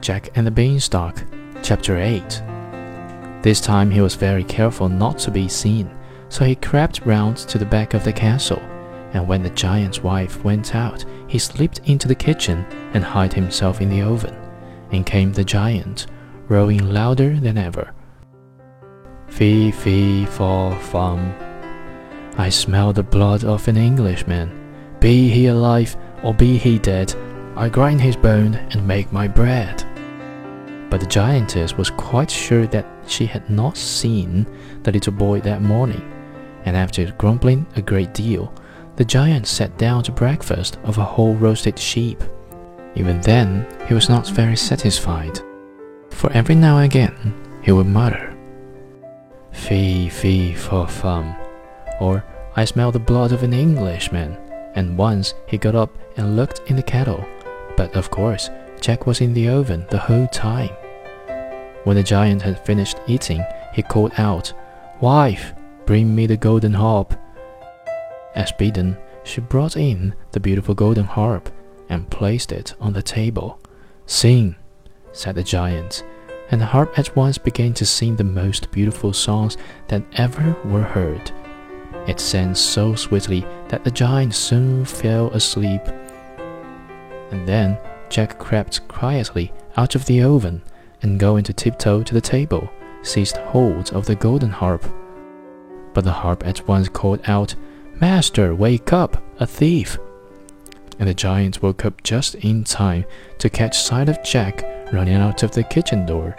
Jack and the Beanstalk, Chapter 8. This time he was very careful not to be seen, so he crept round to the back of the castle, and when the giant's wife went out, he slipped into the kitchen and hid himself in the oven. In came the giant, rowing louder than ever. Fee, fi, fo, fum. I smell the blood of an Englishman. Be he alive or be he dead, I grind his bone and make my bread. But the giantess was quite sure that she had not seen the little boy that morning, and after grumbling a great deal, the giant sat down to breakfast of a whole roasted sheep. Even then, he was not very satisfied, for every now and again he would mutter, Fee, fi, fo fum, or I smell the blood of an Englishman, and once he got up and looked in the kettle, but of course Jack was in the oven the whole time. When the giant had finished eating, he called out, Wife, bring me the golden harp. As bidden, she brought in the beautiful golden harp and placed it on the table. Sing, said the giant, and the harp at once began to sing the most beautiful songs that ever were heard. It sang so sweetly that the giant soon fell asleep. And then Jack crept quietly out of the oven and going to tiptoe to the table, seized hold of the golden harp. But the harp at once called out, Master, wake up, a thief! And the giant woke up just in time to catch sight of Jack running out of the kitchen door.